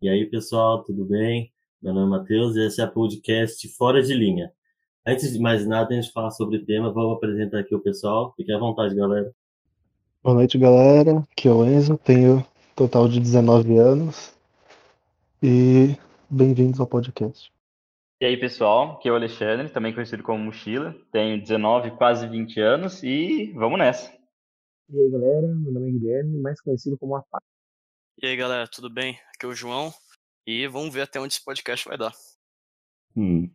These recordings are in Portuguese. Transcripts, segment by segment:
E aí, pessoal, tudo bem? Meu nome é Matheus e esse é o podcast Fora de Linha. Antes de mais nada, antes de falar sobre o tema, vou apresentar aqui o pessoal. Fique à vontade, galera. Boa noite, galera. Aqui é o Enzo, tenho total de 19 anos e bem-vindos ao podcast. E aí, pessoal, aqui é o Alexandre, também conhecido como Mochila, tenho 19, quase 20 anos e vamos nessa. E aí, galera, meu nome é Guilherme, mais conhecido como Apá. E aí, galera, tudo bem? Aqui é o João e vamos ver até onde esse podcast vai dar. Hum,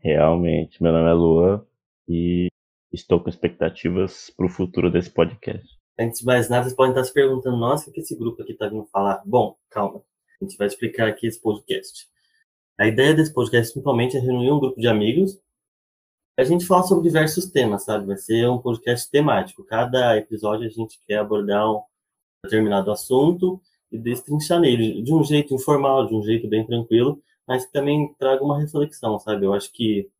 realmente, meu nome é Lua e estou com expectativas para o futuro desse podcast. Antes de mais nada, vocês podem estar se perguntando, nossa, o que esse grupo aqui está vindo falar? Bom, calma, a gente vai explicar aqui esse podcast. A ideia desse podcast, principalmente, é reunir um grupo de amigos a gente falar sobre diversos temas, sabe? Vai ser um podcast temático. Cada episódio a gente quer abordar um determinado assunto e destrinchar nele de um jeito informal, de um jeito bem tranquilo, mas que também traga uma reflexão, sabe? Eu acho que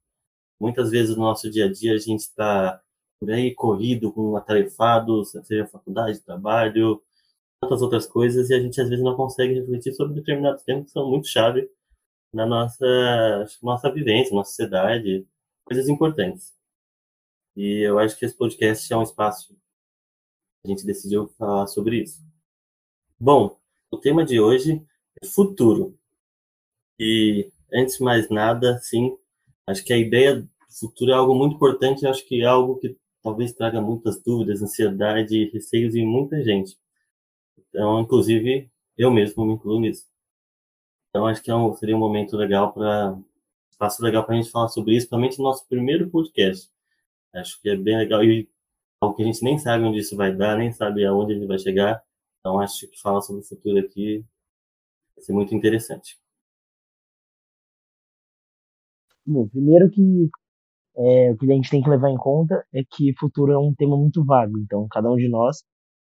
muitas vezes no nosso dia a dia a gente está aí corrido, com atarefados, seja faculdade, trabalho, tantas outras coisas, e a gente às vezes não consegue refletir sobre determinados temas que são muito chave na nossa, nossa vivência, na sociedade, coisas importantes. E eu acho que esse podcast é um espaço a gente decidiu falar sobre isso. Bom, o tema de hoje é futuro. E antes de mais nada, sim, acho que a ideia do futuro é algo muito importante, acho que é algo que talvez traga muitas dúvidas, ansiedade, receios em muita gente. Então, inclusive, eu mesmo me incluo nisso. Então, acho que é um, seria um momento legal para espaço legal para a gente falar sobre isso, principalmente no nosso primeiro podcast. Acho que é bem legal e algo que a gente nem sabe onde isso vai dar, nem sabe aonde ele vai chegar. Então, acho que falar sobre o futuro aqui vai ser muito interessante. Bom, primeiro que é, o que a gente tem que levar em conta é que futuro é um tema muito vago. Então, cada um de nós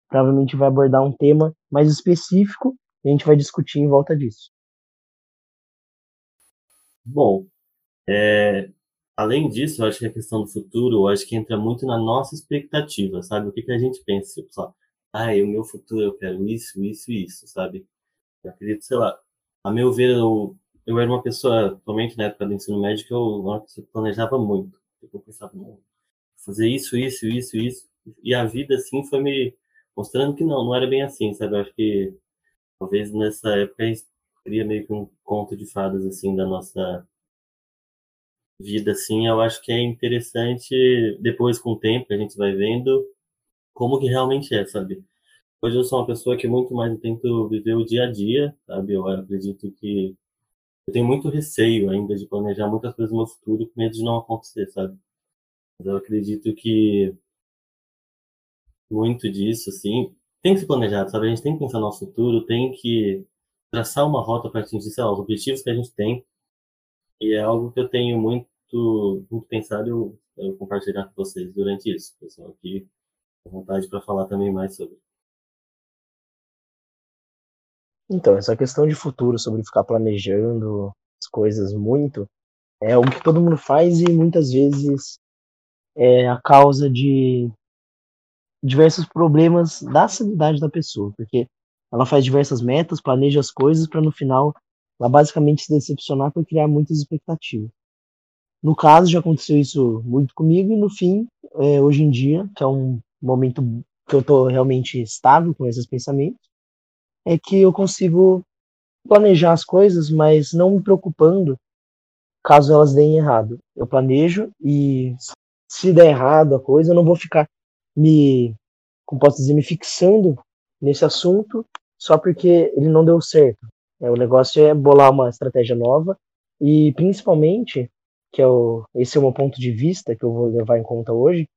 provavelmente vai abordar um tema mais específico e a gente vai discutir em volta disso. Bom, é, além disso, eu acho que a questão do futuro, eu acho que entra muito na nossa expectativa, sabe? O que, que a gente pensa, tipo, só, ah, o meu futuro eu quero isso, isso e isso, sabe? Eu acredito, sei lá, a meu ver, eu, eu era uma pessoa, atualmente na época do ensino médio, que eu, eu planejava muito. Eu pensava, não, fazer isso, isso, isso, isso. E a vida, assim, foi me mostrando que não, não era bem assim, sabe? Eu acho que talvez nessa época a gente cria meio que um conto de fadas, assim, da nossa vida, assim. Eu acho que é interessante, depois com o tempo, a gente vai vendo como que realmente é, sabe? Hoje eu sou uma pessoa que muito mais tento viver o dia a dia, sabe? Eu acredito que eu tenho muito receio ainda de planejar muitas coisas no meu futuro com medo de não acontecer, sabe? Mas eu acredito que muito disso, assim, tem que se planejar, sabe? A gente tem que pensar no nosso futuro, tem que traçar uma rota para atingir, sei lá, os objetivos que a gente tem. E é algo que eu tenho muito, muito pensado eu, eu compartilhar com vocês durante isso. Pessoal aqui vontade para falar também mais sobre. Então, essa questão de futuro, sobre ficar planejando as coisas muito, é o que todo mundo faz e muitas vezes é a causa de diversos problemas da sanidade da pessoa, porque ela faz diversas metas, planeja as coisas para no final ela basicamente se decepcionar por criar muitas expectativas. No caso, já aconteceu isso muito comigo e no fim, é, hoje em dia, que é um momento que eu estou realmente estável com esses pensamentos, é que eu consigo planejar as coisas, mas não me preocupando caso elas deem errado. Eu planejo e se der errado a coisa, eu não vou ficar me, como posso dizer, me fixando nesse assunto só porque ele não deu certo. É, o negócio é bolar uma estratégia nova e principalmente, que é o, esse é o meu ponto de vista que eu vou levar em conta hoje,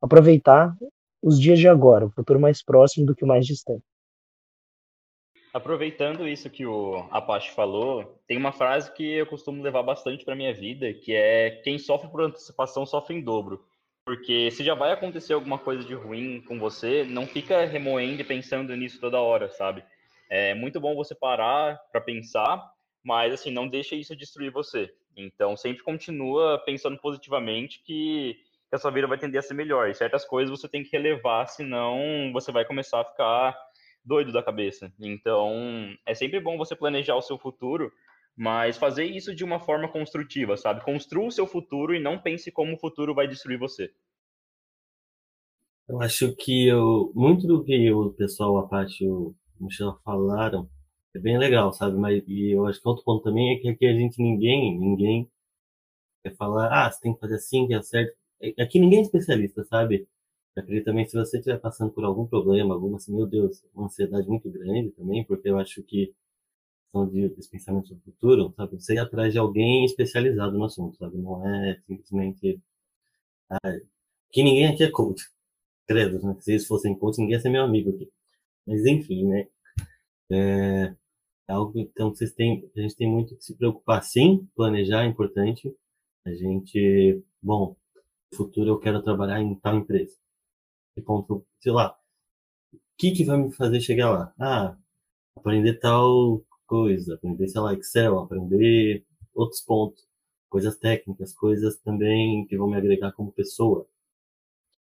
aproveitar os dias de agora, o futuro mais próximo do que o mais distante. Aproveitando isso que o Apache falou, tem uma frase que eu costumo levar bastante para minha vida, que é quem sofre por antecipação sofre em dobro. Porque se já vai acontecer alguma coisa de ruim com você, não fica remoendo e pensando nisso toda hora, sabe? É muito bom você parar para pensar, mas assim, não deixa isso destruir você. Então, sempre continua pensando positivamente que que a sua vida vai tender a ser melhor. E certas coisas você tem que relevar, senão você vai começar a ficar doido da cabeça. Então, é sempre bom você planejar o seu futuro, mas fazer isso de uma forma construtiva, sabe? Construa o seu futuro e não pense como o futuro vai destruir você. Eu acho que eu, muito do que o pessoal, a parte o Michel falaram, é bem legal, sabe? Mas e eu acho que outro ponto também é que aqui a gente ninguém, ninguém quer falar, ah, você tem que fazer assim, que é certo. Aqui ninguém é especialista, sabe? Eu acredito também se você estiver passando por algum problema, alguma assim, meu Deus, uma ansiedade muito grande também, porque eu acho que são de, dos pensamentos do futuro, sabe? Você ir atrás de alguém especializado no assunto, sabe? Não é simplesmente ah, que ninguém aqui é coach. Credo, né? Se eles fossem coach, ninguém ia ser meu amigo aqui. Mas enfim, né? É, é algo então vocês têm, a gente tem muito que se preocupar, sim, planejar é importante. A gente, bom, futuro eu quero trabalhar em tal empresa. Que ponto, sei lá, o que que vai me fazer chegar lá? Ah, aprender tal coisa, aprender, sei lá, Excel, aprender outros pontos, coisas técnicas, coisas também que vão me agregar como pessoa.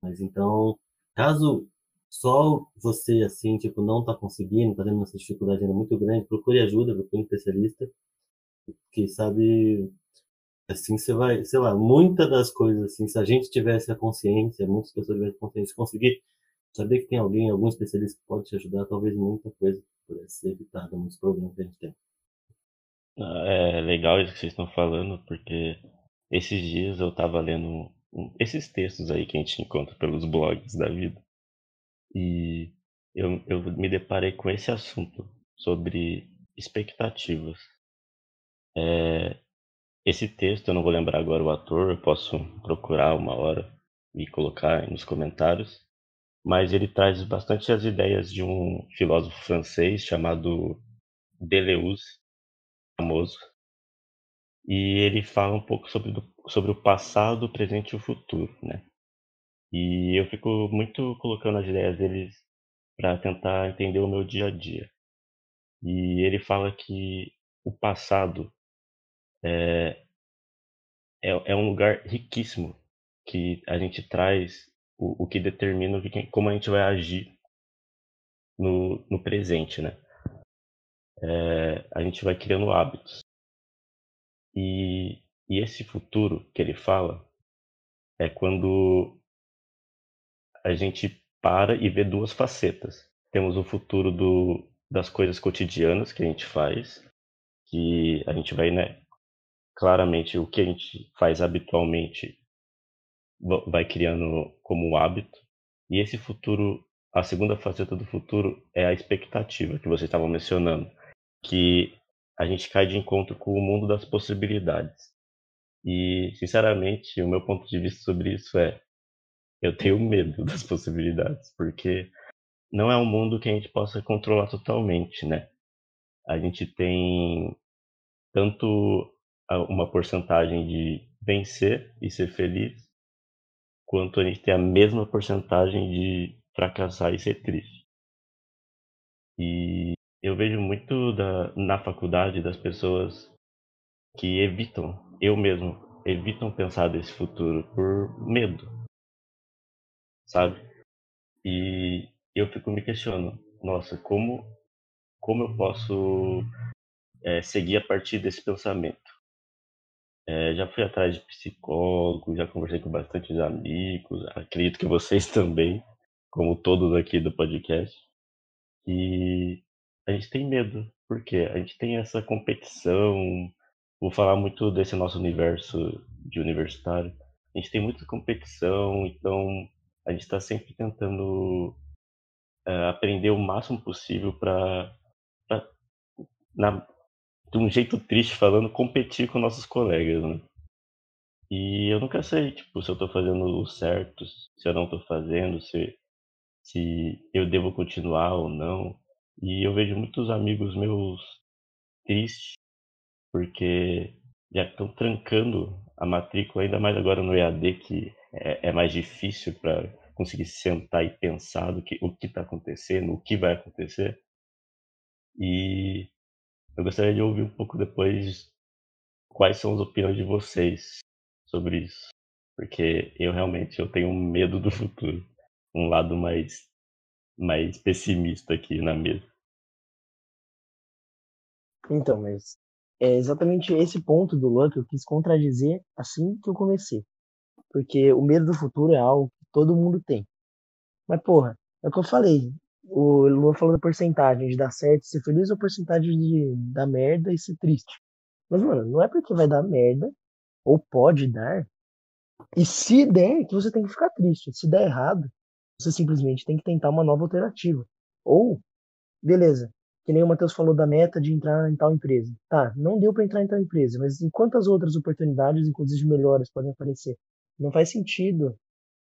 Mas então, caso só você, assim, tipo, não tá conseguindo, tá tendo essa dificuldade ainda muito grande, procure ajuda, procure um especialista, que sabe, assim, você vai, sei lá, muitas das coisas, assim, se a gente tivesse a consciência, muitas pessoas tivessem consciência, conseguir saber que tem alguém, algum especialista que pode te ajudar, talvez muita coisa pudesse ser evitada, muitos problemas que a gente tem. Ah, é legal isso que vocês estão falando, porque esses dias eu tava lendo esses textos aí que a gente encontra pelos blogs da vida. E eu, eu me deparei com esse assunto sobre expectativas. É, esse texto, eu não vou lembrar agora o ator, eu posso procurar uma hora e colocar nos comentários, mas ele traz bastante as ideias de um filósofo francês chamado Deleuze, famoso, e ele fala um pouco sobre, do, sobre o passado, o presente e o futuro, né? E eu fico muito colocando as ideias deles para tentar entender o meu dia a dia. E ele fala que o passado é, é, é um lugar riquíssimo que a gente traz o, o que determina o que, como a gente vai agir no, no presente, né? É, a gente vai criando hábitos. E, e esse futuro que ele fala é quando a gente para e vê duas facetas. Temos o futuro do, das coisas cotidianas que a gente faz, que a gente vai, né, claramente o que a gente faz habitualmente vai criando como hábito. E esse futuro, a segunda faceta do futuro é a expectativa que vocês estavam mencionando, que a gente cai de encontro com o mundo das possibilidades. E, sinceramente, o meu ponto de vista sobre isso é: eu tenho medo das possibilidades, porque não é um mundo que a gente possa controlar totalmente, né? A gente tem tanto uma porcentagem de vencer e ser feliz, quanto a gente tem a mesma porcentagem de fracassar e ser triste. E eu vejo muito da, na faculdade das pessoas que evitam, eu mesmo, evitam pensar desse futuro por medo, sabe? E eu fico me questionando, nossa, como, como eu posso é, seguir a partir desse pensamento? É, já fui atrás de psicólogo, já conversei com bastante amigos, acredito que vocês também, como todos aqui do podcast. E a gente tem medo, porque a gente tem essa competição. Vou falar muito desse nosso universo de universitário. A gente tem muita competição, então a gente está sempre tentando uh, aprender o máximo possível para, de um jeito triste falando, competir com nossos colegas, né? E eu nunca sei, tipo, se eu tô fazendo o certo, se eu não tô fazendo, se, se eu devo continuar ou não. E eu vejo muitos amigos meus tristes, porque já estão trancando a matrícula, ainda mais agora no EAD, que é, é mais difícil para conseguir sentar e pensar do que, o que está acontecendo, o que vai acontecer. E eu gostaria de ouvir um pouco depois quais são as opiniões de vocês sobre isso, porque eu realmente eu tenho medo do futuro, um lado mais mais pessimista aqui na mesa. Então, mas é exatamente esse ponto do que eu quis contradizer assim que eu comecei. Porque o medo do futuro é algo que todo mundo tem. Mas, porra, é o que eu falei. O Luan falou da porcentagem de dar certo ser feliz ou porcentagem de dar merda e ser triste. Mas, mano, não é porque vai dar merda, ou pode dar, e se der, que você tem que ficar triste. Se der errado, você simplesmente tem que tentar uma nova alternativa. Ou, beleza, que nem o Matheus falou da meta de entrar em tal empresa. Tá, não deu para entrar em tal empresa, mas em quantas outras oportunidades, inclusive melhores, podem aparecer? Não faz sentido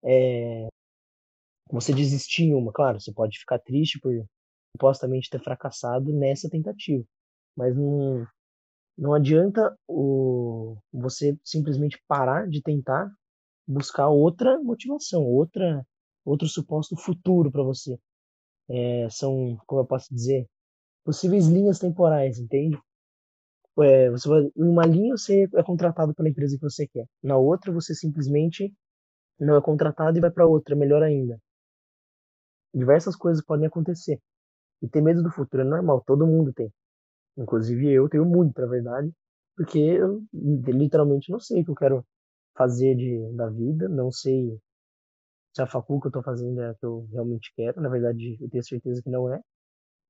é, você desistir em uma. Claro, você pode ficar triste por supostamente ter fracassado nessa tentativa, mas não, não adianta o, você simplesmente parar de tentar buscar outra motivação, outra outro suposto futuro para você. É, são, como eu posso dizer, possíveis linhas temporais, entende? É, você vai, em uma linha você é contratado pela empresa que você quer, na outra você simplesmente não é contratado e vai para outra, melhor ainda. Diversas coisas podem acontecer. E ter medo do futuro é normal, todo mundo tem. Inclusive eu tenho muito, na verdade, porque eu literalmente não sei o que eu quero fazer de, da vida, não sei se a facul que eu estou fazendo é a que eu realmente quero, na verdade eu tenho certeza que não é,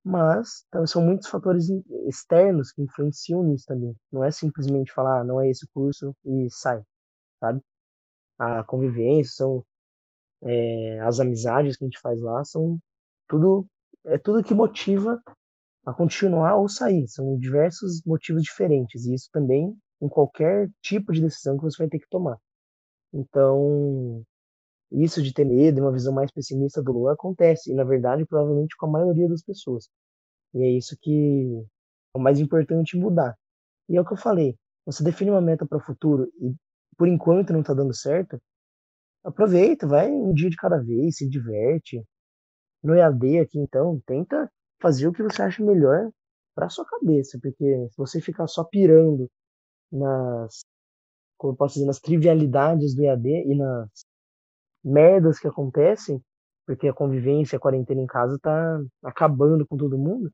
mas então, são muitos fatores externos que influenciam nisso também. Não é simplesmente falar, ah, não é esse curso e sai, sabe? A convivência, são é, as amizades que a gente faz lá, são tudo é tudo que motiva a continuar ou sair. São diversos motivos diferentes e isso também em qualquer tipo de decisão que você vai ter que tomar. Então, isso de ter medo uma visão mais pessimista do Lula acontece, e na verdade, provavelmente com a maioria das pessoas. E é isso que é o mais importante mudar. E é o que eu falei, você define uma meta para o futuro e por enquanto não está dando certo, aproveita, vai um dia de cada vez, se diverte. No EAD aqui então, tenta fazer o que você acha melhor para sua cabeça, porque se você ficar só pirando nas como eu posso dizer, nas trivialidades do EAD e nas merdas que acontecem, porque a convivência, a quarentena em casa tá acabando com todo mundo,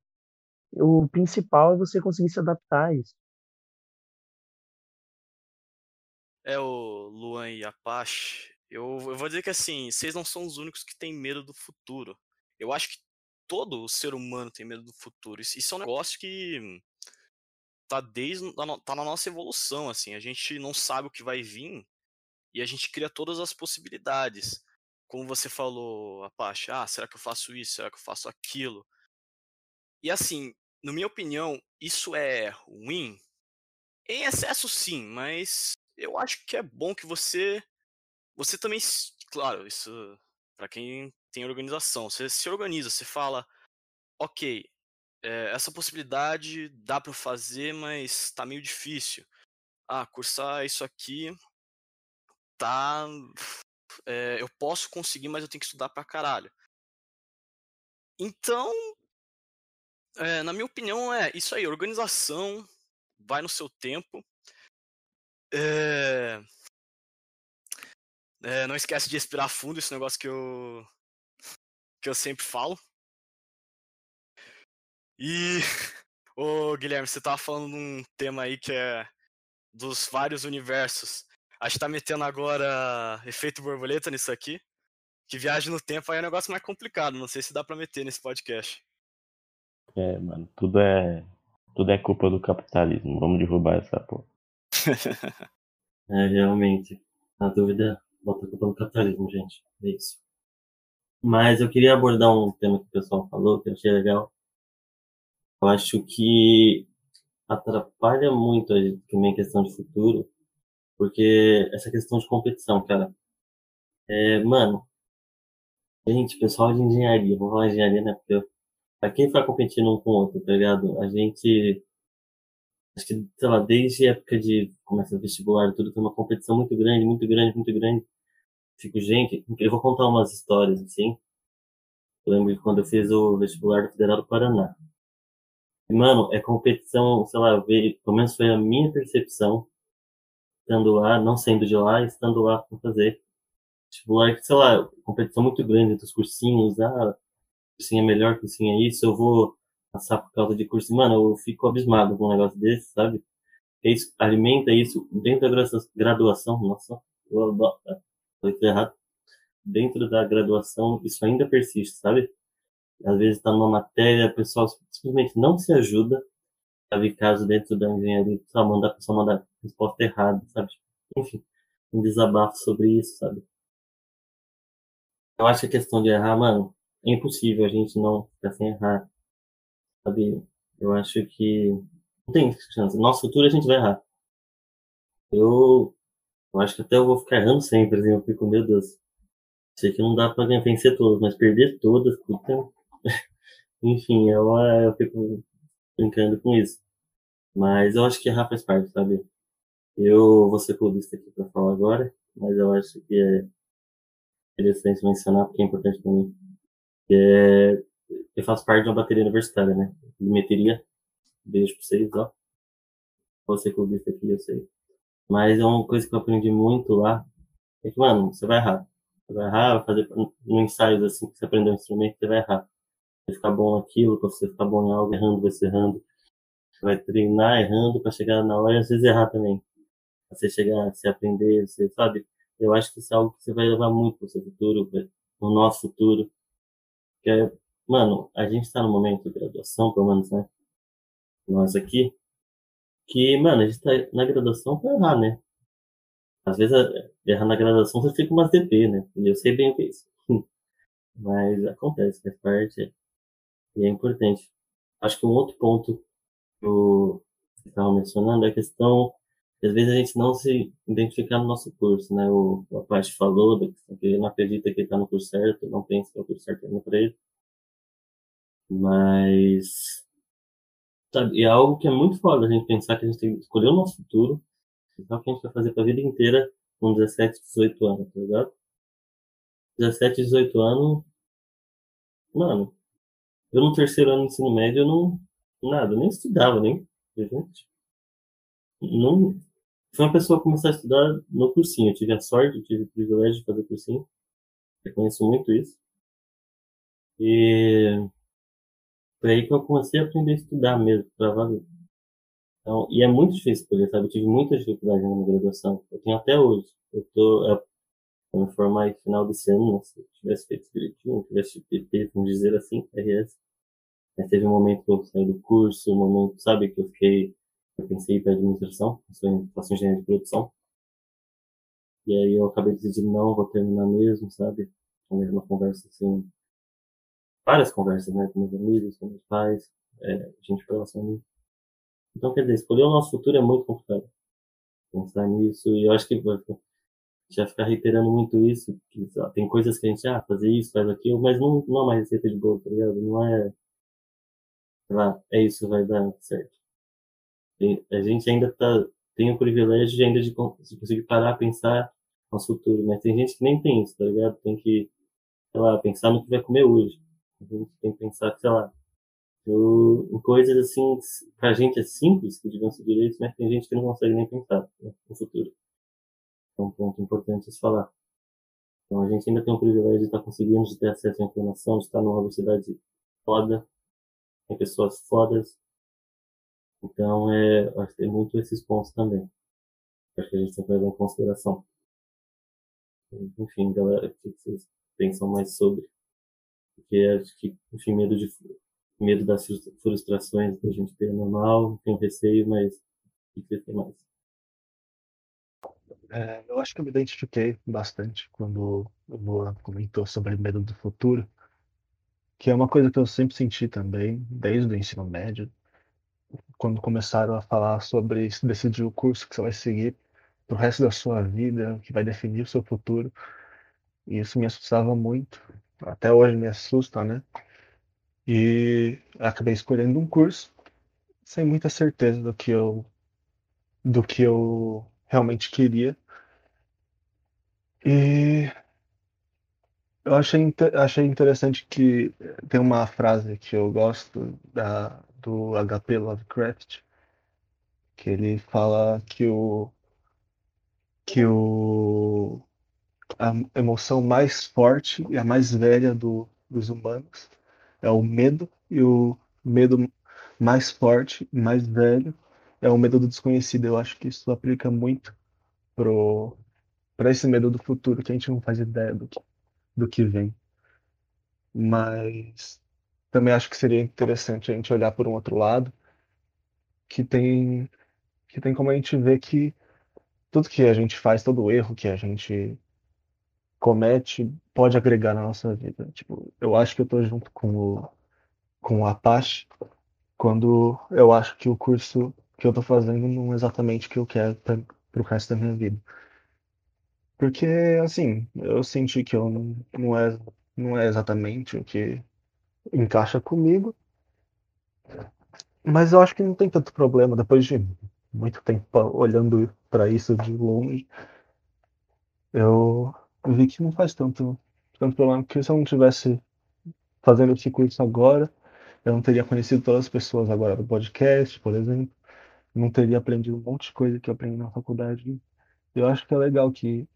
o principal é você conseguir se adaptar a isso. É o Luan e Apache. Eu, eu vou dizer que assim, vocês não são os únicos que têm medo do futuro. Eu acho que todo ser humano tem medo do futuro. Isso é um negócio que tá desde tá na nossa evolução, assim. A gente não sabe o que vai vir e a gente cria todas as possibilidades. Como você falou, Apache, ah, será que eu faço isso? Será que eu faço aquilo? E assim, na minha opinião, isso é ruim? Em excesso sim, mas eu acho que é bom que você você também, claro, isso para quem tem organização, você se organiza, você fala, ok, é, essa possibilidade dá para fazer, mas tá meio difícil. Ah, cursar isso aqui tá. É, eu posso conseguir, mas eu tenho que estudar pra caralho. Então, é, na minha opinião, é isso aí. Organização, vai no seu tempo. É... É, não esquece de respirar fundo, esse negócio que eu que eu sempre falo. E, ô Guilherme, você tava falando num tema aí que é dos vários universos. Acho que tá metendo agora efeito borboleta nisso aqui. Que viagem no tempo aí é um negócio mais complicado. Não sei se dá pra meter nesse podcast. É, mano, tudo é. Tudo é culpa do capitalismo. Vamos derrubar essa porra. é, realmente. Na dúvida, bota a culpa no capitalismo, gente. É isso. Mas eu queria abordar um tema que o pessoal falou, que eu achei legal. Eu acho que atrapalha muito a também a questão de futuro, porque essa questão de competição, cara. É, mano, gente, pessoal de engenharia, vou falar engenharia, né? Porque pra quem ficar competindo um com o outro, tá ligado? A gente, acho que, sei lá, desde a época de começa vestibular e tudo, tem uma competição muito grande, muito grande, muito grande. Fico, gente, eu vou contar umas histórias, assim. Eu lembro quando eu fiz o vestibular do Federal do Paraná. E, mano, é competição, sei lá, ver, pelo menos foi a minha percepção estando lá, não sendo de lá, estando lá para fazer vestibular, sei lá, competição muito grande entre os cursinhos, ah, cursinho é melhor, cursinho é isso, eu vou passar por causa de curso. Mano, eu fico abismado com um negócio desse, sabe? Isso alimenta isso dentro da graduação. Nossa, foi errado. Dentro da graduação, isso ainda persiste, sabe? Às vezes está numa matéria, o pessoal simplesmente não se ajuda. Sabe, caso dentro da engenharia, só mandar a pessoa mandar resposta errada, sabe? Enfim, um desabafo sobre isso, sabe? Eu acho que a questão de errar, mano, é impossível a gente não ficar sem errar. Sabe? Eu acho que não tem chance. Nosso futuro a gente vai errar. Eu, eu acho que até eu vou ficar errando sempre, assim, eu fico, meu Deus. Sei que não dá pra vencer todas, mas perder todas, puta. Enfim, eu, eu fico brincando com isso. Mas eu acho que errar faz parte, sabe? Eu vou ser clubista aqui pra falar agora, mas eu acho que é interessante mencionar porque é importante para mim. É, eu faço parte de uma bateria universitária, né? Limeteria. Beijo pra vocês, ó. Vou ser clubista aqui, eu sei. Mas é uma coisa que eu aprendi muito lá. É que, mano, você vai errar. Você vai errar, vai fazer no ensaios assim que você aprendeu um instrumento, você vai errar. Vai ficar bom naquilo, você ficar bom em algo, errando, vai ser errando. Você vai treinar errando para chegar na hora e às vezes errar também. Pra você chegar, você aprender, você sabe? Eu acho que isso é algo que você vai levar muito pro seu futuro, no nosso futuro. Que mano, a gente tá no momento de graduação, pelo menos, né? Nós aqui, que, mano, a gente tá na graduação pra errar, né? Às vezes, errar na graduação você fica umas DP, né? E eu sei bem o que é isso. Mas acontece, faz parte. E é importante. Acho que um outro ponto que eu estava mencionando é a questão às vezes a gente não se identificar no nosso curso, né? O, o Apache falou que ele não acredita que ele está no curso certo, não pensa que é o curso certo para ele. Mas, sabe, é algo que é muito foda a gente pensar que a gente tem que escolher o nosso futuro, o que a gente vai fazer para a vida inteira com 17, 18 anos, tá ligado? 17, 18 anos, mano, eu no terceiro ano de ensino médio, eu não, nada, nem estudava, nem, gente, não, foi uma pessoa começar a estudar no cursinho. Eu tive a sorte, eu tive o privilégio de fazer cursinho. Eu conheço muito isso. E foi aí que eu comecei a aprender a estudar mesmo, para valer. Então, e é muito difícil escolher, sabe? Eu tive muita dificuldade na minha graduação. Eu tenho até hoje. Eu tô eu, me formar em final desse ano, né? se eu tivesse feito direitinho, tivesse PT, vamos dizer assim, RS. Mas teve um momento que eu saí do curso, um momento, sabe, que eu fiquei eu pensei para administração, faço engenharia de produção. E aí eu acabei decidindo, não, vou terminar mesmo, sabe? Uma mesma conversa assim, várias conversas, né, com meus amigos, com meus pais, é, gente próxima a. Então, quer dizer, escolher o nosso futuro é muito complicado. Pensar nisso, e eu acho que já ficar reiterando muito isso, que ó, tem coisas que a gente, ah, fazer isso, faz aquilo, mas não, não é uma receita de bolo, tá ligado? Não é, sei lá, é isso, vai dar certo a gente ainda tá, tem o privilégio de ainda de, de conseguir parar, pensar no futuro, mas tem gente que nem tem isso, tá ligado? Tem que, sei lá, pensar no que vai comer hoje. A gente tem que pensar, sei lá, em coisas assim, pra gente é simples, que deviam ser direitos, mas tem gente que não consegue nem pensar né, no futuro. É um ponto importante se falar. Então a gente ainda tem o privilégio de estar conseguindo de ter acesso à informação, de estar numa universidade foda, tem pessoas fodas, então, é, acho que tem muito esses pontos também. Acho que a gente tem que levar em consideração. Enfim, galera, o que vocês pensam mais sobre? Porque acho que, enfim, medo, de, medo das frustrações que a gente tem normal, tem receio, mas o que tem mais? É, eu acho que eu me identifiquei bastante quando o Luan comentou sobre medo do futuro, que é uma coisa que eu sempre senti também, desde o ensino médio, quando começaram a falar sobre decidir o curso que você vai seguir pro resto da sua vida, que vai definir o seu futuro. E isso me assustava muito. Até hoje me assusta, né? E acabei escolhendo um curso sem muita certeza do que eu do que eu realmente queria. E eu achei, achei interessante que tem uma frase que eu gosto da, do HP Lovecraft, que ele fala que o que o a emoção mais forte e a mais velha do, dos humanos é o medo e o medo mais forte, mais velho, é o medo do desconhecido. Eu acho que isso aplica muito pro para esse medo do futuro que a gente não faz ideia do que, do que vem. Mas também acho que seria interessante a gente olhar por um outro lado, que tem que tem como a gente ver que tudo que a gente faz, todo erro que a gente comete pode agregar na nossa vida. Tipo, eu acho que eu tô junto com o com o Apache quando eu acho que o curso que eu tô fazendo não é exatamente o que eu quero para o resto da minha vida. Porque, assim, eu senti que eu não, não, é, não é exatamente o que encaixa comigo, mas eu acho que não tem tanto problema depois de muito tempo olhando para isso de longe. Eu vi que não faz tanto, tanto problema, porque se eu não tivesse fazendo esse curso agora, eu não teria conhecido todas as pessoas agora do podcast, por exemplo. Não teria aprendido um monte de coisa que eu aprendi na faculdade. Eu acho que é legal que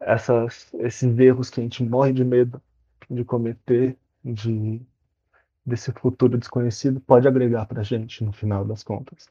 essas, esses erros que a gente morre de medo de cometer, de, desse futuro desconhecido, pode agregar para a gente no final das contas.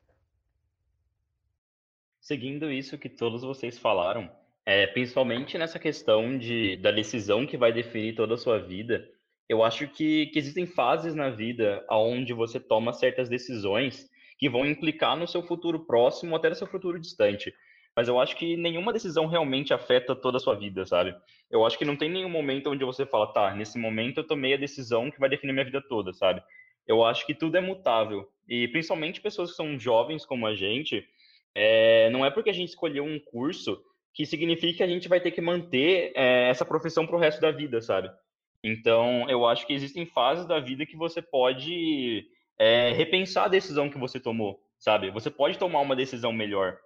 Seguindo isso que todos vocês falaram, é, principalmente nessa questão de, da decisão que vai definir toda a sua vida, eu acho que, que existem fases na vida onde você toma certas decisões que vão implicar no seu futuro próximo, até no seu futuro distante. Mas eu acho que nenhuma decisão realmente afeta toda a sua vida, sabe? Eu acho que não tem nenhum momento onde você fala, tá, nesse momento eu tomei a decisão que vai definir minha vida toda, sabe? Eu acho que tudo é mutável. E principalmente pessoas que são jovens como a gente, é, não é porque a gente escolheu um curso que significa que a gente vai ter que manter é, essa profissão para o resto da vida, sabe? Então, eu acho que existem fases da vida que você pode é, repensar a decisão que você tomou, sabe? Você pode tomar uma decisão melhor,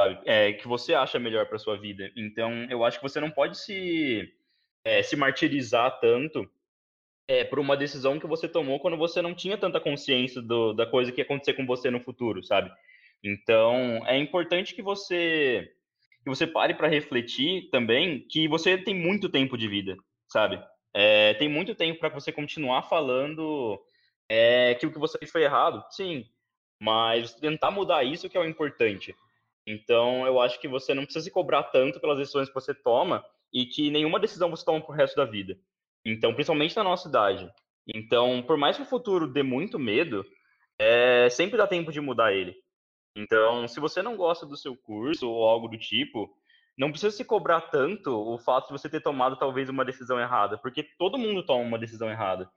sabe? É, que você acha melhor para sua vida. Então, eu acho que você não pode se, é, se martirizar tanto é, por uma decisão que você tomou quando você não tinha tanta consciência do, da coisa que ia acontecer com você no futuro, sabe? Então, é importante que você que você pare para refletir também que você tem muito tempo de vida, sabe? É, tem muito tempo para você continuar falando é, que o que você fez foi errado, sim, mas tentar mudar isso que é o importante. Então, eu acho que você não precisa se cobrar tanto pelas decisões que você toma e que nenhuma decisão você toma pro resto da vida. Então, principalmente na nossa idade. Então, por mais que o futuro dê muito medo, é, sempre dá tempo de mudar ele. Então, se você não gosta do seu curso ou algo do tipo, não precisa se cobrar tanto o fato de você ter tomado talvez uma decisão errada, porque todo mundo toma uma decisão errada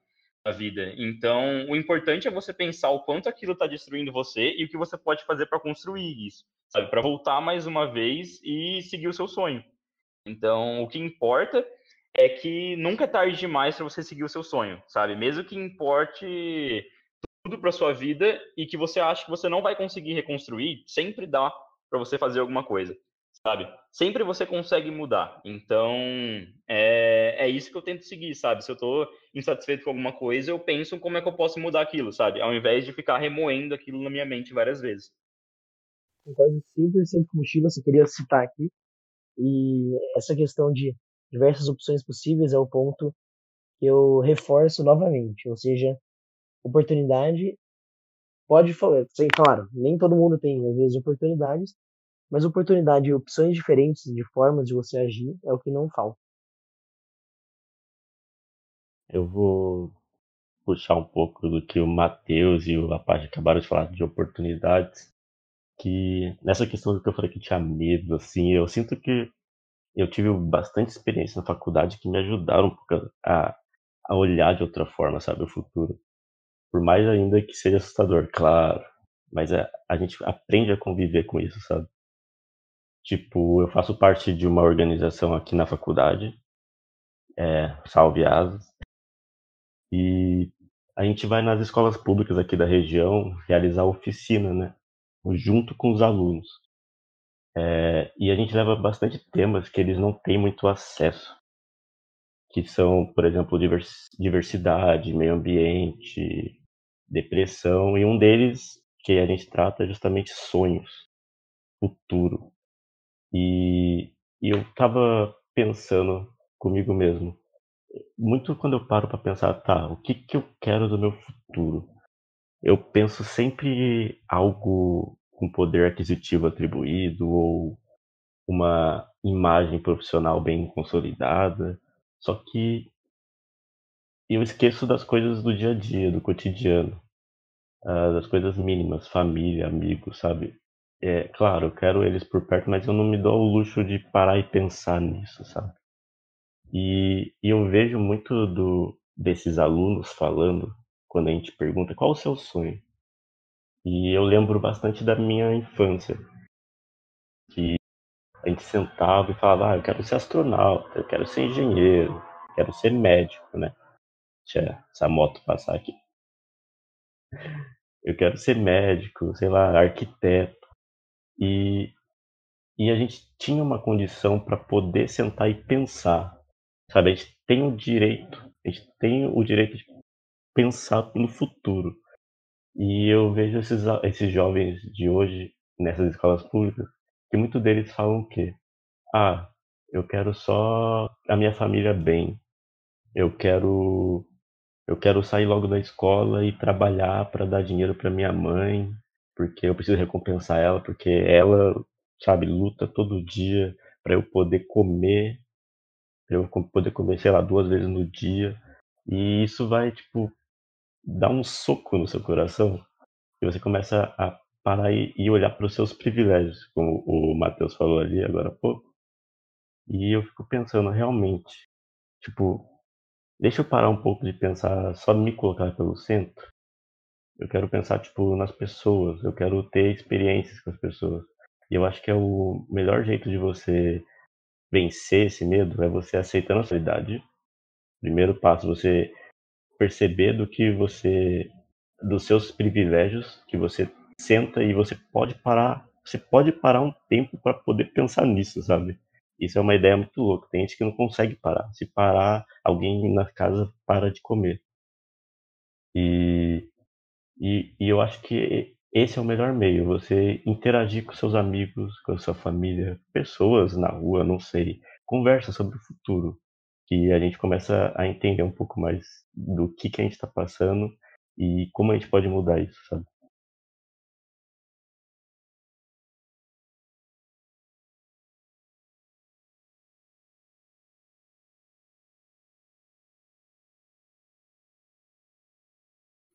na vida. Então, o importante é você pensar o quanto aquilo está destruindo você e o que você pode fazer para construir isso, sabe? Para voltar mais uma vez e seguir o seu sonho. Então, o que importa é que nunca é tarde demais para você seguir o seu sonho, sabe? Mesmo que importe tudo para sua vida e que você acha que você não vai conseguir reconstruir, sempre dá para você fazer alguma coisa, sabe? Sempre você consegue mudar. Então, é, é isso que eu tento seguir, sabe? Se eu estou insatisfeito com alguma coisa, eu penso como é que eu posso mudar aquilo, sabe? Ao invés de ficar remoendo aquilo na minha mente várias vezes. Concordo 100% com o eu queria citar aqui. E essa questão de diversas opções possíveis é o ponto que eu reforço novamente. Ou seja, oportunidade pode falar, sem claro, nem todo mundo tem às vezes oportunidades, mas oportunidade e opções diferentes de formas de você agir é o que não falta. Eu vou puxar um pouco do que o Matheus e o Apache acabaram de falar de oportunidades, que nessa questão do que eu falei que tinha medo, assim, eu sinto que eu tive bastante experiência na faculdade que me ajudaram a, a olhar de outra forma, sabe, o futuro. Por mais ainda que seja assustador, claro. Mas a, é, a gente aprende a conviver com isso, sabe? Tipo, eu faço parte de uma organização aqui na faculdade, é, Salve Asas, e a gente vai nas escolas públicas aqui da região realizar oficina, né? Junto com os alunos. É, e a gente leva bastante temas que eles não têm muito acesso, que são, por exemplo, diversidade, meio ambiente, depressão, e um deles que a gente trata é justamente sonhos, futuro. E, e eu estava pensando comigo mesmo, muito quando eu paro para pensar, tá, o que que eu quero do meu futuro? Eu penso sempre algo com poder aquisitivo atribuído ou uma imagem profissional bem consolidada. Só que eu esqueço das coisas do dia a dia, do cotidiano, uh, das coisas mínimas, família, amigos, sabe? É, claro, eu quero eles por perto, mas eu não me dou o luxo de parar e pensar nisso, sabe? E, e eu vejo muito do, desses alunos falando, quando a gente pergunta qual o seu sonho. E eu lembro bastante da minha infância, que a gente sentava e falava, ah, eu quero ser astronauta, eu quero ser engenheiro, quero ser médico, né? Deixa essa moto passar aqui. Eu quero ser médico, sei lá, arquiteto. E, e a gente tinha uma condição para poder sentar e pensar. Sabe, a gente tem o direito, a gente tem o direito de pensar no futuro. E eu vejo esses, esses jovens de hoje nessas escolas públicas, que muitos deles falam quê? Ah, eu quero só a minha família bem. Eu quero eu quero sair logo da escola e trabalhar para dar dinheiro para minha mãe, porque eu preciso recompensar ela, porque ela, sabe, luta todo dia para eu poder comer, para eu poder comer, sei lá, duas vezes no dia. E isso vai, tipo, dar um soco no seu coração. E você começa a parar e olhar para os seus privilégios, como o Matheus falou ali agora há pouco. E eu fico pensando, realmente, tipo, Deixa eu parar um pouco de pensar, só me colocar pelo centro. Eu quero pensar, tipo, nas pessoas. Eu quero ter experiências com as pessoas. E eu acho que é o melhor jeito de você vencer esse medo é você aceitando a realidade. Primeiro passo, você perceber do que você, dos seus privilégios, que você senta e você pode parar, você pode parar um tempo para poder pensar nisso, sabe? Isso é uma ideia muito louca. Tem gente que não consegue parar. Se parar, alguém na casa para de comer. E, e, e eu acho que esse é o melhor meio. Você interagir com seus amigos, com a sua família, pessoas na rua, não sei. Conversa sobre o futuro. Que a gente começa a entender um pouco mais do que, que a gente está passando e como a gente pode mudar isso, sabe?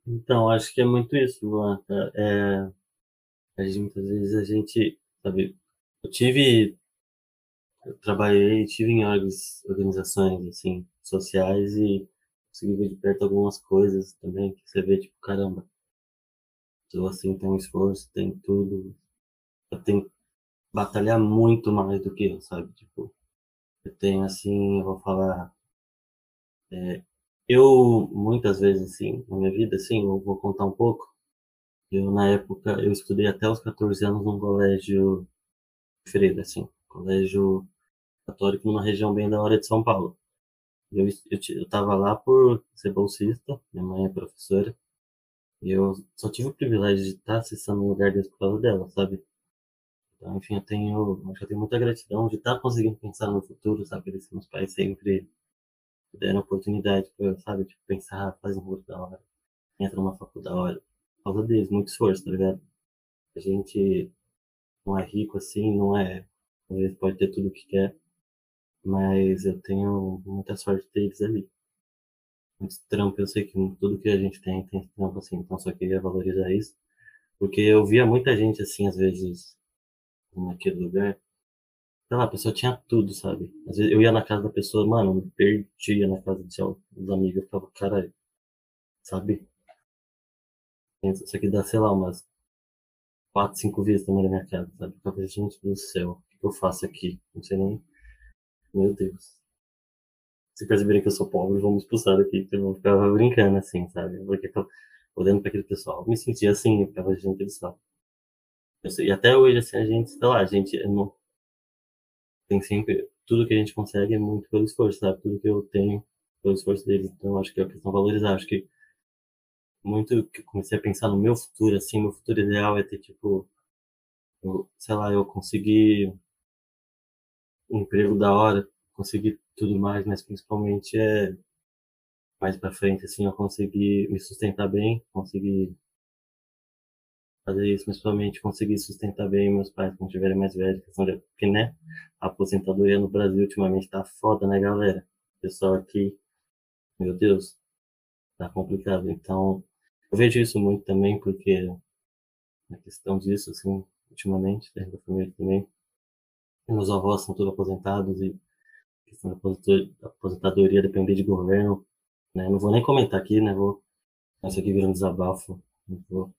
Então, acho que é muito isso, Luan. É, a gente, muitas vezes a gente, sabe, eu tive, eu trabalhei, tive em organizações, assim, sociais e consegui ver de perto algumas coisas também, que você vê, tipo, caramba, eu, assim, tem um esforço, tem tudo, eu tenho que batalhar muito mais do que eu, sabe, tipo, eu tenho, assim, eu vou falar, é, eu, muitas vezes, assim, na minha vida, assim, eu vou contar um pouco. Eu, na época, eu estudei até os 14 anos num colégio freira, assim, colégio católico numa região bem da hora de São Paulo. Eu, eu, eu tava lá por ser bolsista, minha mãe é professora, e eu só tive o privilégio de estar acessando um lugar desse por causa dela, sabe? Então, enfim, eu tenho, eu tenho muita gratidão de estar conseguindo pensar no futuro, sabe? Eles, meus pais sempre deram oportunidade pra, sabe, tipo, pensar, fazer um curso da hora, entra numa faculdade da hora. Por causa deles, muito esforço, tá ligado? A gente não é rico assim, não é. Às vezes pode ter tudo o que quer, mas eu tenho muita sorte deles ali. Muito trampo, eu sei que tudo que a gente tem tem trampo assim, então só queria valorizar isso. Porque eu via muita gente assim, às vezes, naquele lugar, sei lá, a pessoa tinha tudo, sabe? Às vezes eu ia na casa da pessoa, mano, me perdia na casa dos amigos, eu ficava, caralho, sabe? Isso aqui dá, sei lá, umas quatro, cinco vezes também na minha casa, sabe? Eu ficava, gente do céu, o que eu faço aqui? Não sei nem. Meu Deus. Se perceberem que eu sou pobre, vão me expulsar daqui. Eu ficava brincando assim, sabe? Porque eu olhando para aquele pessoal, eu me sentia assim, eu ficava, gente do céu. E até hoje, assim, a gente, sei lá, a gente, não, tem sempre tudo que a gente consegue é muito pelo esforço, sabe? Tudo que eu tenho pelo esforço deles. Então acho que é a questão valorizar. Acho que muito que comecei a pensar no meu futuro, assim, meu futuro ideal é ter tipo, eu, sei lá, eu conseguir um emprego da hora, conseguir tudo mais, mas principalmente é mais para frente, assim, eu conseguir me sustentar bem, conseguir fazer isso, principalmente conseguir sustentar bem meus pais quando tiverem mais velhos, porque, né, a aposentadoria no Brasil ultimamente tá foda, né, galera? O pessoal aqui, meu Deus, tá complicado. Então, eu vejo isso muito também, porque a questão disso, assim, ultimamente, dentro da família também, meus avós são todos aposentados e a questão da aposentadoria depender de governo, né? Não vou nem comentar aqui, né? Vou, isso aqui vira um desabafo, não vou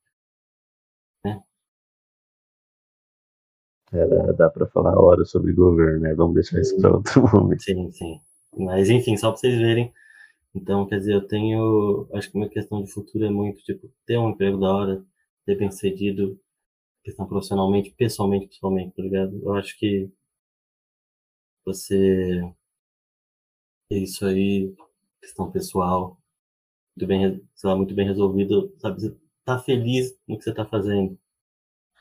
Dá, para falar horas sobre governo, né? Vamos deixar isso para outro momento. Sim, sim. Mas enfim, só para vocês verem. Então, quer dizer, eu tenho. Acho que uma questão de futuro é muito, tipo, ter um emprego da hora, ter bem sucedido, questão profissionalmente, pessoalmente, pessoalmente, tá ligado? Eu acho que você. Isso aí, questão pessoal, muito bem, sei lá, muito bem resolvido, sabe? Você tá feliz no que você tá fazendo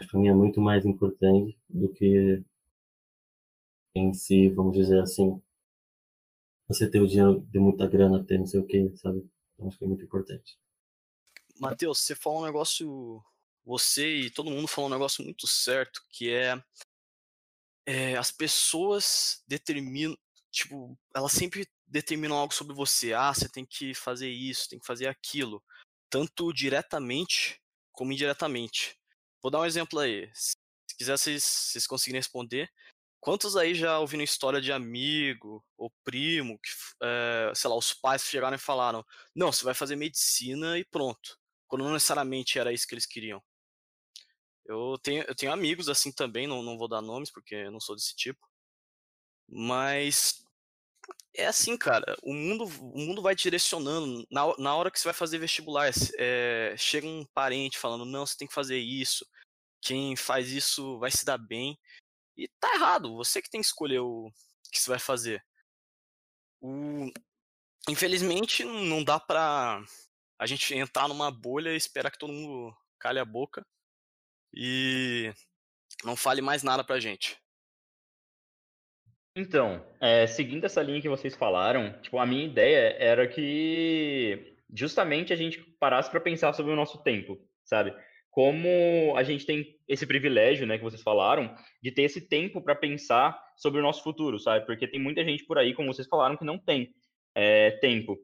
para mim é muito mais importante do que em si, vamos dizer assim, você ter o dinheiro de muita grana, ter não sei o que, sabe? Então, acho que é muito importante. Matheus, você falou um negócio, você e todo mundo falou um negócio muito certo, que é, é as pessoas determinam, tipo, elas sempre determinam algo sobre você. Ah, você tem que fazer isso, tem que fazer aquilo, tanto diretamente como indiretamente. Vou dar um exemplo aí. Se quiser vocês, vocês conseguirem responder. Quantos aí já ouviram história de amigo ou primo que, é, sei lá, os pais chegaram e falaram: não, você vai fazer medicina e pronto. Quando não necessariamente era isso que eles queriam. Eu tenho, eu tenho amigos assim também, não, não vou dar nomes porque eu não sou desse tipo. Mas é assim, cara. O mundo, o mundo vai direcionando. Na, na hora que você vai fazer vestibular, é, chega um parente falando: não, você tem que fazer isso. Quem faz isso vai se dar bem. E tá errado. Você que tem que escolher o que você vai fazer. O... Infelizmente, não dá pra a gente entrar numa bolha e esperar que todo mundo cale a boca e não fale mais nada pra gente. Então, é, seguindo essa linha que vocês falaram, tipo, a minha ideia era que justamente a gente parasse para pensar sobre o nosso tempo, sabe? Como a gente tem esse privilégio, né, que vocês falaram, de ter esse tempo para pensar sobre o nosso futuro, sabe? Porque tem muita gente por aí, como vocês falaram, que não tem é, tempo.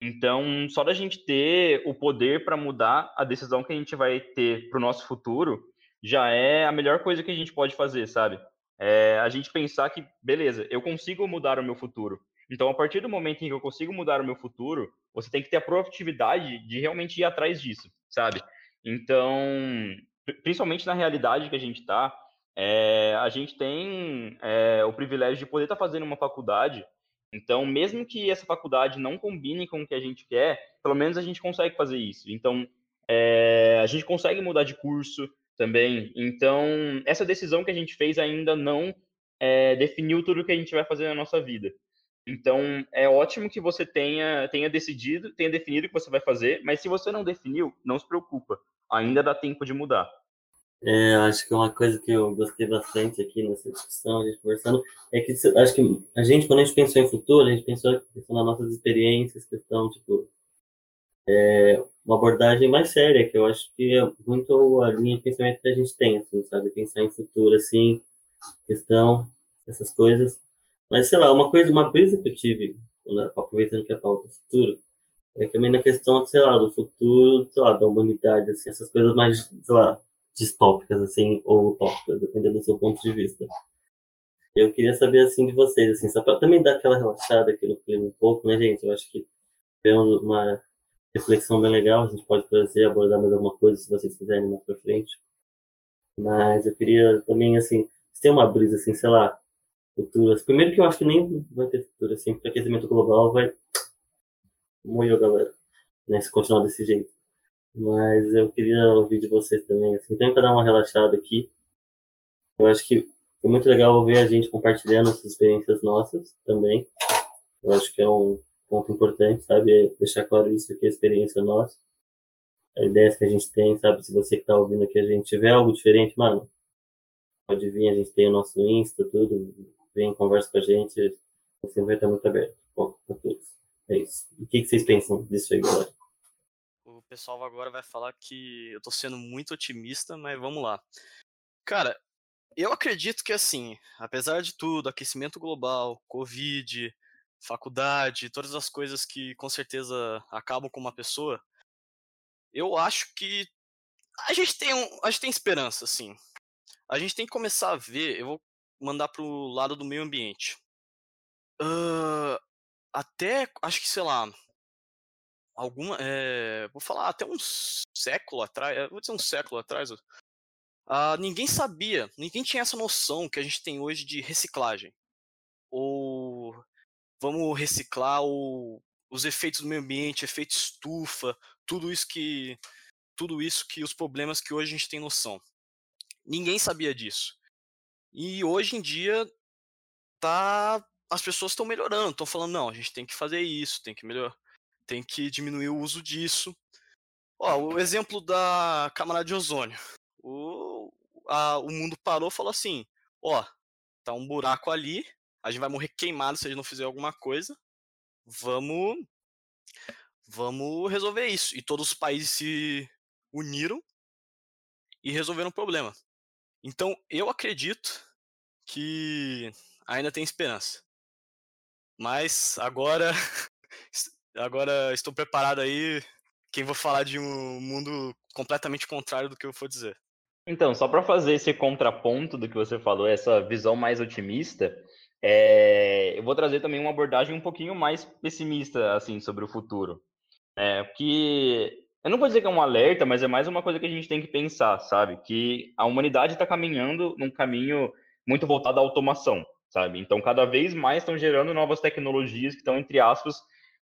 Então, só da gente ter o poder para mudar a decisão que a gente vai ter para o nosso futuro, já é a melhor coisa que a gente pode fazer, sabe? É a gente pensar que, beleza, eu consigo mudar o meu futuro. Então, a partir do momento em que eu consigo mudar o meu futuro, você tem que ter a proatividade de realmente ir atrás disso, sabe? Então, principalmente na realidade que a gente está, é, a gente tem é, o privilégio de poder estar tá fazendo uma faculdade. Então, mesmo que essa faculdade não combine com o que a gente quer, pelo menos a gente consegue fazer isso. Então, é, a gente consegue mudar de curso, também. Então, essa decisão que a gente fez ainda não é, definiu tudo o que a gente vai fazer na nossa vida. Então, é ótimo que você tenha, tenha decidido, tenha definido o que você vai fazer, mas se você não definiu, não se preocupa. Ainda dá tempo de mudar. É, acho que uma coisa que eu gostei bastante aqui nessa discussão, a gente conversando, é que acho que a gente, quando a gente pensou em futuro, a gente pensou das nossas experiências, questão, tipo, é, uma abordagem mais séria, que eu acho que é muito a linha de pensamento que a gente tem, assim, sabe? Pensar em futuro, assim, questão, essas coisas. Mas, sei lá, uma coisa, uma brisa que eu tive, aproveitando que é a pauta do futuro, é também na questão, sei lá, do futuro, sei lá, da humanidade, assim, essas coisas mais, sei lá, distópicas, assim, ou utópicas, dependendo do seu ponto de vista. Eu queria saber, assim, de vocês, assim, só para também dar aquela relaxada aqui no clima um pouco, né, gente? Eu acho que é uma reflexão bem legal, a gente pode trazer, abordar mais alguma coisa se vocês quiserem mais pra frente. Mas eu queria também, assim, se tem uma brisa, assim, sei lá, futuras. Primeiro que eu acho que nem vai ter futuro, assim, porque aquecimento global vai morrer, galera, né, se continuar desse jeito. Mas eu queria ouvir de vocês também, assim, tenta dar uma relaxada aqui. Eu acho que foi muito legal ver a gente compartilhando essas experiências nossas também. Eu acho que é um, ponto importante, sabe? É deixar claro isso aqui, a experiência nossa. A ideia que a gente tem, sabe? Se você que tá ouvindo aqui, a gente tiver algo diferente, mano, pode vir, a gente tem o nosso Insta, tudo. Vem, conversa com a gente. Você vai estar muito aberto. Bom, pra todos. É isso. O que, que vocês pensam disso aí agora? O pessoal agora vai falar que eu tô sendo muito otimista, mas vamos lá. Cara, eu acredito que assim, apesar de tudo, aquecimento global, Covid, faculdade, todas as coisas que com certeza acabam com uma pessoa, eu acho que a gente tem um, a gente tem esperança, assim. A gente tem que começar a ver, eu vou mandar pro lado do meio ambiente. Uh, até, acho que, sei lá, alguma, é, vou falar até um século atrás, vou dizer um século atrás, uh, ninguém sabia, ninguém tinha essa noção que a gente tem hoje de reciclagem. Ou vamos reciclar o, os efeitos do meio ambiente, efeito estufa, tudo isso que tudo isso que os problemas que hoje a gente tem noção. Ninguém sabia disso. E hoje em dia tá as pessoas estão melhorando, estão falando não, a gente tem que fazer isso, tem que melhor, tem que diminuir o uso disso. Ó, o exemplo da camada de ozônio. O, a, o mundo parou falou assim: ó, tá um buraco ali, a gente vai morrer queimado se a gente não fizer alguma coisa. Vamos vamos resolver isso. E todos os países se uniram e resolveram o problema. Então, eu acredito que ainda tem esperança. Mas agora agora estou preparado aí quem vou falar de um mundo completamente contrário do que eu for dizer. Então, só para fazer esse contraponto do que você falou, essa visão mais otimista, é... eu vou trazer também uma abordagem um pouquinho mais pessimista assim sobre o futuro. É, que eu não vou dizer que é um alerta, mas é mais uma coisa que a gente tem que pensar, sabe? Que a humanidade está caminhando num caminho muito voltado à automação, sabe? Então, cada vez mais estão gerando novas tecnologias que estão, entre aspas,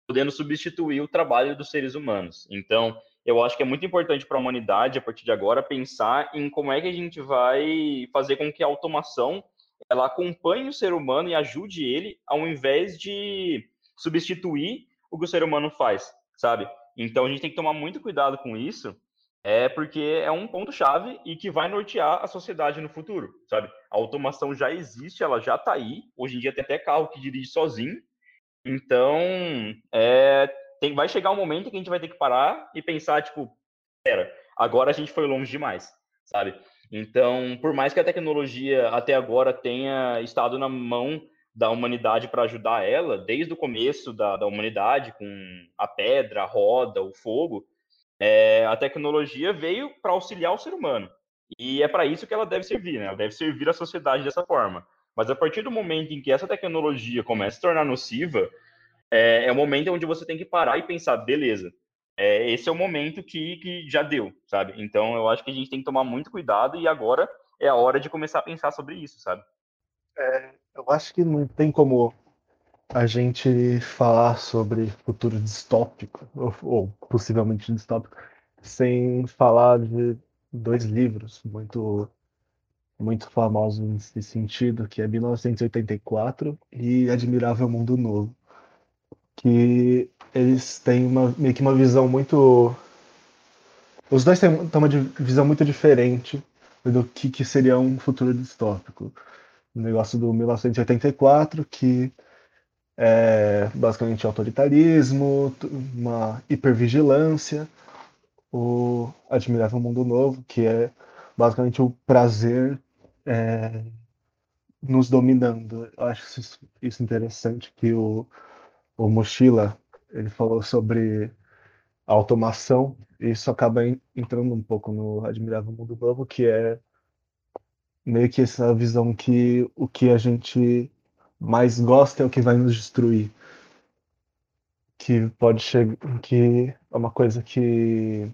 podendo substituir o trabalho dos seres humanos. Então, eu acho que é muito importante para a humanidade, a partir de agora, pensar em como é que a gente vai fazer com que a automação ela acompanhe o ser humano e ajude ele, ao invés de substituir o que o ser humano faz sabe? Então a gente tem que tomar muito cuidado com isso, é porque é um ponto chave e que vai nortear a sociedade no futuro, sabe? A automação já existe, ela já está aí. Hoje em dia tem até carro que dirige sozinho. Então, é, tem, vai chegar um momento que a gente vai ter que parar e pensar, tipo, pera, agora a gente foi longe demais, sabe? Então, por mais que a tecnologia até agora tenha estado na mão da humanidade para ajudar ela, desde o começo da, da humanidade, com a pedra, a roda, o fogo, é, a tecnologia veio para auxiliar o ser humano. E é para isso que ela deve servir, né? Ela deve servir à sociedade dessa forma. Mas a partir do momento em que essa tecnologia começa a se tornar nociva, é, é o momento onde você tem que parar e pensar, beleza, é, esse é o momento que, que já deu, sabe? Então eu acho que a gente tem que tomar muito cuidado e agora é a hora de começar a pensar sobre isso, sabe? É, eu acho que não tem como a gente falar sobre futuro distópico, ou, ou possivelmente distópico, sem falar de dois livros muito muito famosos nesse sentido, que é 1984 e Admirável Mundo Novo, que eles têm uma, meio que uma visão muito... Os dois têm, uma visão muito diferente do que, que seria um futuro distópico o negócio do 1984, que é basicamente autoritarismo, uma hipervigilância, o Admirável Mundo Novo, que é basicamente o prazer é, nos dominando. Eu acho isso, isso interessante, que o, o Mochila ele falou sobre automação, e isso acaba entrando um pouco no Admirável Mundo Novo, que é meio que essa visão que o que a gente mais gosta é o que vai nos destruir. Que pode chegar. que é uma coisa que.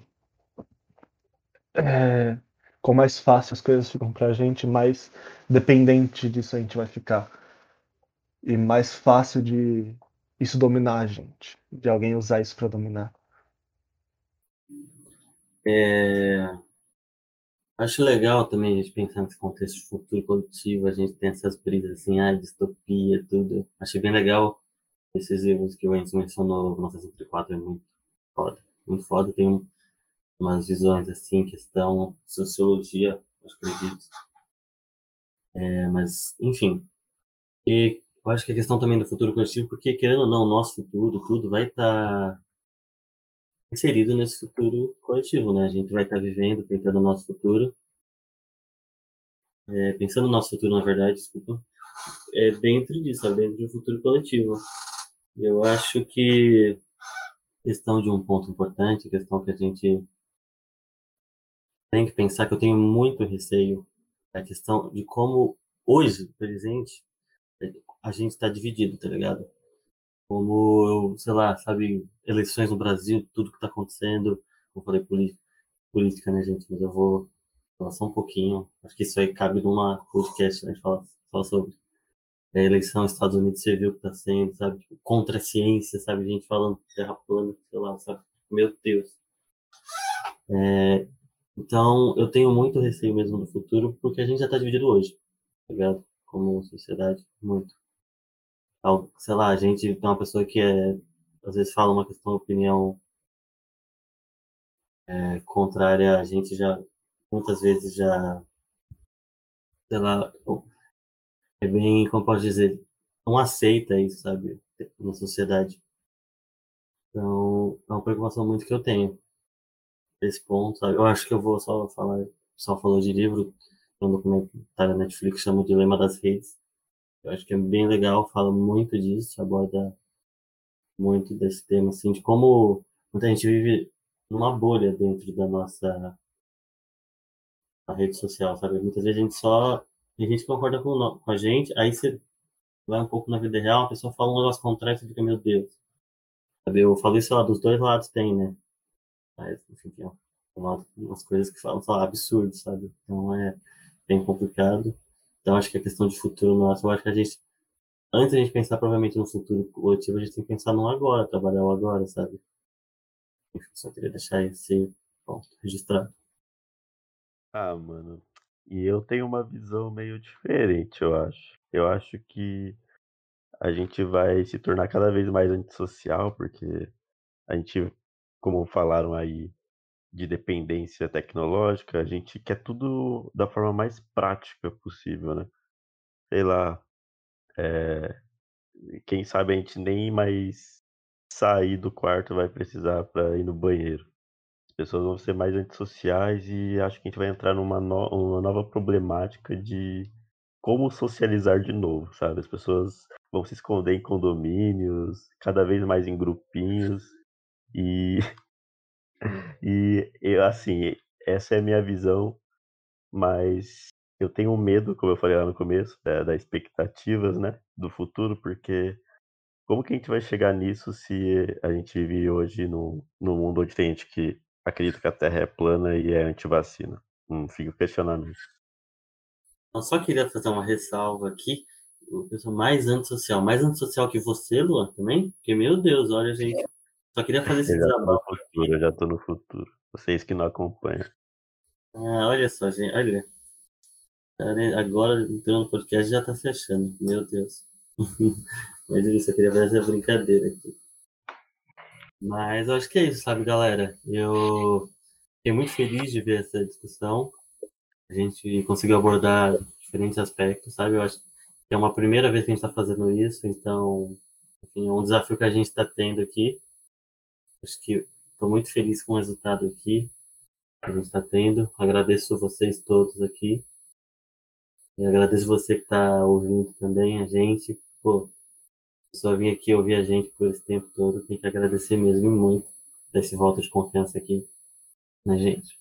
É, com mais fácil as coisas ficam pra gente, mais dependente disso a gente vai ficar. E mais fácil de isso dominar a gente, de alguém usar isso para dominar. É, Acho legal também a gente pensar nesse contexto de futuro coletivo, a gente tem essas brisas assim, ah, distopia, tudo. Achei bem legal esses livros que o Enzo mencionou, 1904 é muito foda, muito foda, tem um, umas visões assim, questão, sociologia, acredito. É, mas, enfim, e eu acho que a questão também do futuro coletivo, porque querendo ou não, o nosso futuro, tudo vai estar tá inserido nesse futuro coletivo, né? A gente vai estar tá vivendo, tentando o nosso futuro. É, pensando no nosso futuro, na verdade, desculpa, é dentro disso, é dentro do futuro coletivo. Eu acho que questão de um ponto importante, questão que a gente tem que pensar que eu tenho muito receio a questão de como hoje, presente, a gente está dividido, tá ligado? Como, sei lá, sabe, eleições no Brasil, tudo que está acontecendo, como eu falei, política, política, né, gente? Mas eu vou falar só um pouquinho. Acho que isso aí cabe numa podcast, né? Gente fala, sobre a eleição nos Estados Unidos, você viu o que está sendo, sabe? Tipo, contra a ciência, sabe? Gente falando terra plana, sei lá, sabe? Meu Deus. É, então, eu tenho muito receio mesmo do futuro, porque a gente já está dividido hoje, tá ligado? Como sociedade, muito. Sei lá, a gente tem uma pessoa que é, às vezes fala uma questão, opinião é, contrária, a gente já, muitas vezes já, sei lá, é bem, como posso dizer, não aceita isso, sabe, na sociedade. Então, é uma preocupação muito que eu tenho esse ponto, sabe? Eu acho que eu vou só falar, só falou de livro, um documentário na Netflix chama Dilema das Redes. Eu acho que é bem legal, fala muito disso, aborda muito desse tema, assim, de como muita gente vive numa bolha dentro da nossa rede social, sabe? Muitas vezes a gente só tem gente concorda com, com a gente, aí você vai um pouco na vida real, a pessoa fala um negócio contrário você fica, meu Deus. Sabe, eu falei, sei lá, dos dois lados tem, né? Mas, enfim, tem umas coisas que falam, absurdos, sabe? Então é bem complicado. Então acho que a questão de futuro nosso, eu acho que a gente, antes de a gente pensar provavelmente no futuro coletivo, a gente tem que pensar no agora, trabalhar o agora, sabe? Enfim, só queria deixar esse ponto registrado. Ah, mano, e eu tenho uma visão meio diferente, eu acho. Eu acho que a gente vai se tornar cada vez mais antissocial, porque a gente, como falaram aí, de dependência tecnológica, a gente quer tudo da forma mais prática possível, né? Sei lá, é... quem sabe a gente nem mais sair do quarto vai precisar para ir no banheiro pessoas vão ser mais antissociais e acho que a gente vai entrar numa no uma nova problemática de como socializar de novo, sabe? As pessoas vão se esconder em condomínios, cada vez mais em grupinhos e e eu, assim, essa é a minha visão, mas eu tenho medo, como eu falei lá no começo, da, da expectativas, né, do futuro, porque como que a gente vai chegar nisso se a gente vive hoje no, no mundo onde tem gente que acredita que a Terra é plana e é antivacina. Hum, fica o questionamento. Eu só queria fazer uma ressalva aqui. Eu sou mais antissocial. Mais antissocial que você, Luan, também? Porque, meu Deus, olha, gente. Só queria fazer esse desabafo. Eu já tô no futuro. Vocês que não acompanham. Ah, olha só, gente. Olha. Agora, entrando no podcast, já tá fechando. Meu Deus. Mas isso, eu queria fazer essa brincadeira aqui. Mas eu acho que é isso, sabe, galera? Eu fiquei muito feliz de ver essa discussão. A gente conseguiu abordar diferentes aspectos, sabe? Eu acho que é uma primeira vez que a gente está fazendo isso, então, enfim, é um desafio que a gente está tendo aqui. Acho que estou muito feliz com o resultado aqui que a gente está tendo. Agradeço vocês todos aqui. E agradeço você que está ouvindo também a gente. Pô, só vim aqui ouvir a gente por esse tempo todo. Tem que agradecer mesmo muito desse voto de confiança aqui na gente.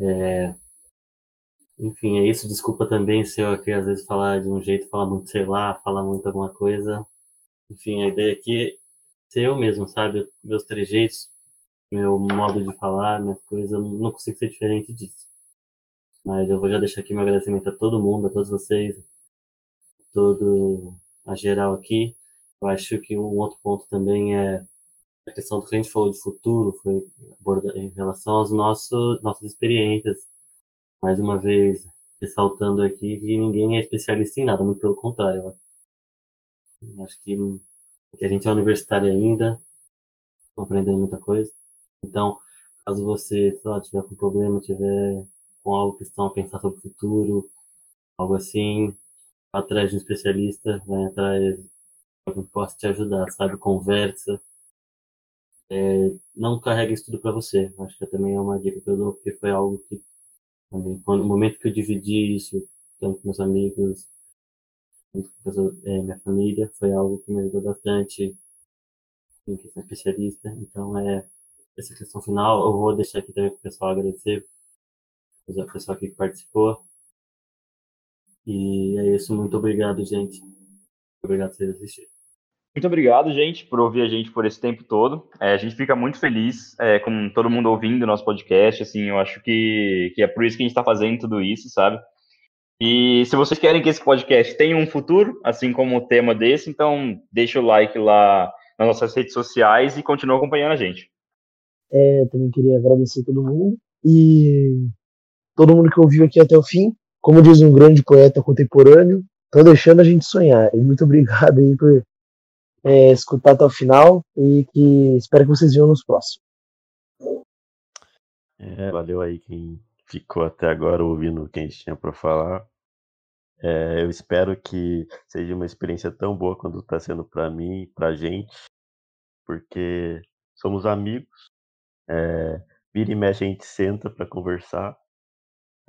É... Enfim, é isso. Desculpa também se eu aqui às vezes falar de um jeito, falar muito, sei lá, falar muito alguma coisa. Enfim, a ideia aqui ser eu mesmo, sabe? Meus trejeitos, meu modo de falar, minhas coisas, eu não consigo ser diferente disso. Mas eu vou já deixar aqui meu agradecimento a todo mundo, a todos vocês, todo a geral aqui. Eu acho que um outro ponto também é a questão do que a gente falou de futuro, foi em relação às nossas experiências. Mais uma vez, ressaltando aqui que ninguém é especialista em nada, muito pelo contrário. Acho que, que a gente é universitário ainda, aprendendo muita coisa. Então, caso você lá, tiver com problema, tiver com algo que estão a pensar sobre o futuro, algo assim, atrás de um especialista, vai atrás de alguém que possa te ajudar, sabe? Conversa. É, não carregue isso tudo para você. Acho que também é uma dica que eu dou, porque foi algo que, quando, no momento que eu dividi isso, tanto com meus amigos, minha família, foi algo que me ajudou bastante em questão especialista. Então, é essa questão final, eu vou deixar aqui também para o pessoal agradecer, o pessoal aqui que participou. E é isso, muito obrigado, gente. Obrigado por vocês assistirem. Muito obrigado, gente, por ouvir a gente por esse tempo todo. É, a gente fica muito feliz é, com todo mundo ouvindo o nosso podcast. Assim, eu acho que, que é por isso que a gente está fazendo tudo isso, sabe? E se vocês querem que esse podcast tenha um futuro, assim como o tema desse, então deixa o like lá nas nossas redes sociais e continua acompanhando a gente. É, também queria agradecer todo mundo e todo mundo que ouviu aqui até o fim. Como diz um grande poeta contemporâneo, estão deixando a gente sonhar. E muito obrigado aí por é, escutar até o final e que espero que vocês venham nos próximos. É, valeu aí quem ficou até agora ouvindo o que a gente tinha para falar. É, eu espero que seja uma experiência tão boa quanto está sendo para mim, para gente, porque somos amigos. É, vira e mexe a gente senta para conversar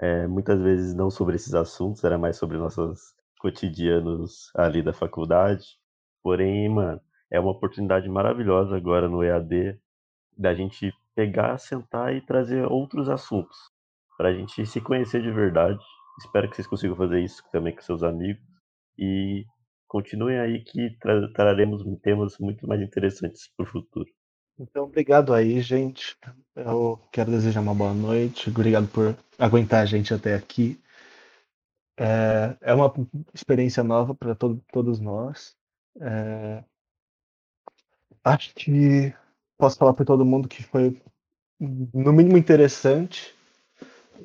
é, muitas vezes não sobre esses assuntos, era mais sobre nossos cotidianos ali da faculdade. Porém, mano, é uma oportunidade maravilhosa agora no EAD da gente pegar, sentar e trazer outros assuntos para a gente se conhecer de verdade. Espero que vocês consigam fazer isso também com seus amigos e continuem aí que tra traremos temas muito mais interessantes para o futuro. Então, obrigado aí, gente. Eu quero desejar uma boa noite. Obrigado por aguentar a gente até aqui. É, é uma experiência nova para to todos nós. É, acho que posso falar para todo mundo que foi, no mínimo, interessante.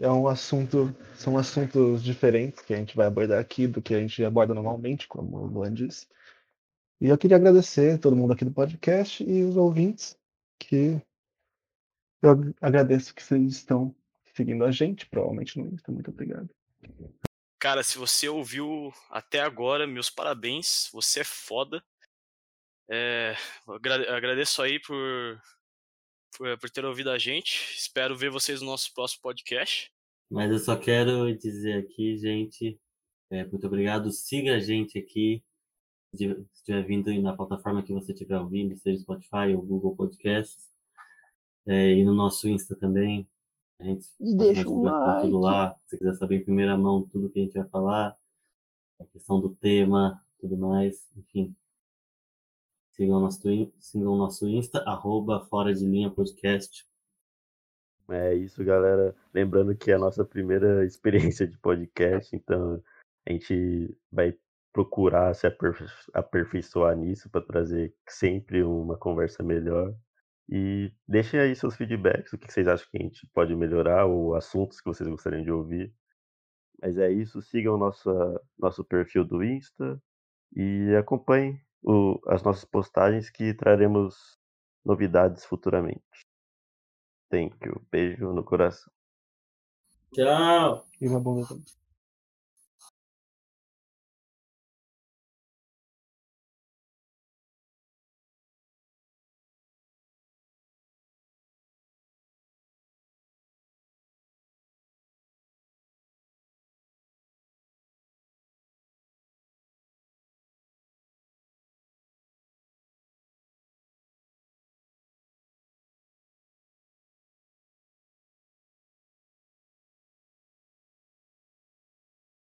É um assunto, são assuntos diferentes que a gente vai abordar aqui do que a gente aborda normalmente, como o Luan disse. E eu queria agradecer todo mundo aqui do podcast e os ouvintes que eu agradeço que vocês estão seguindo a gente, provavelmente no Insta. Muito obrigado. Cara, se você ouviu até agora, meus parabéns. Você é foda. É, agradeço aí por, por, por ter ouvido a gente. Espero ver vocês no nosso próximo podcast. Mas eu só quero dizer aqui, gente, é, muito obrigado. Siga a gente aqui se estiver vindo na plataforma que você estiver ouvindo, seja Spotify ou Google Podcasts, é, e no nosso Insta também. A gente e deixa um like. tudo lá. Se quiser saber em primeira mão tudo que a gente vai falar, a questão do tema, tudo mais, enfim. Sigam nosso, sigam nosso Insta, arroba Fora de Linha Podcast. É isso, galera. Lembrando que é a nossa primeira experiência de podcast, então a gente vai procurar se aperfeiçoar nisso para trazer sempre uma conversa melhor. E deixem aí seus feedbacks, o que vocês acham que a gente pode melhorar, ou assuntos que vocês gostariam de ouvir. Mas é isso, sigam nossa, nosso perfil do Insta e acompanhem o, as nossas postagens que traremos novidades futuramente. Thank you. Beijo no coração. Tchau. E uma boa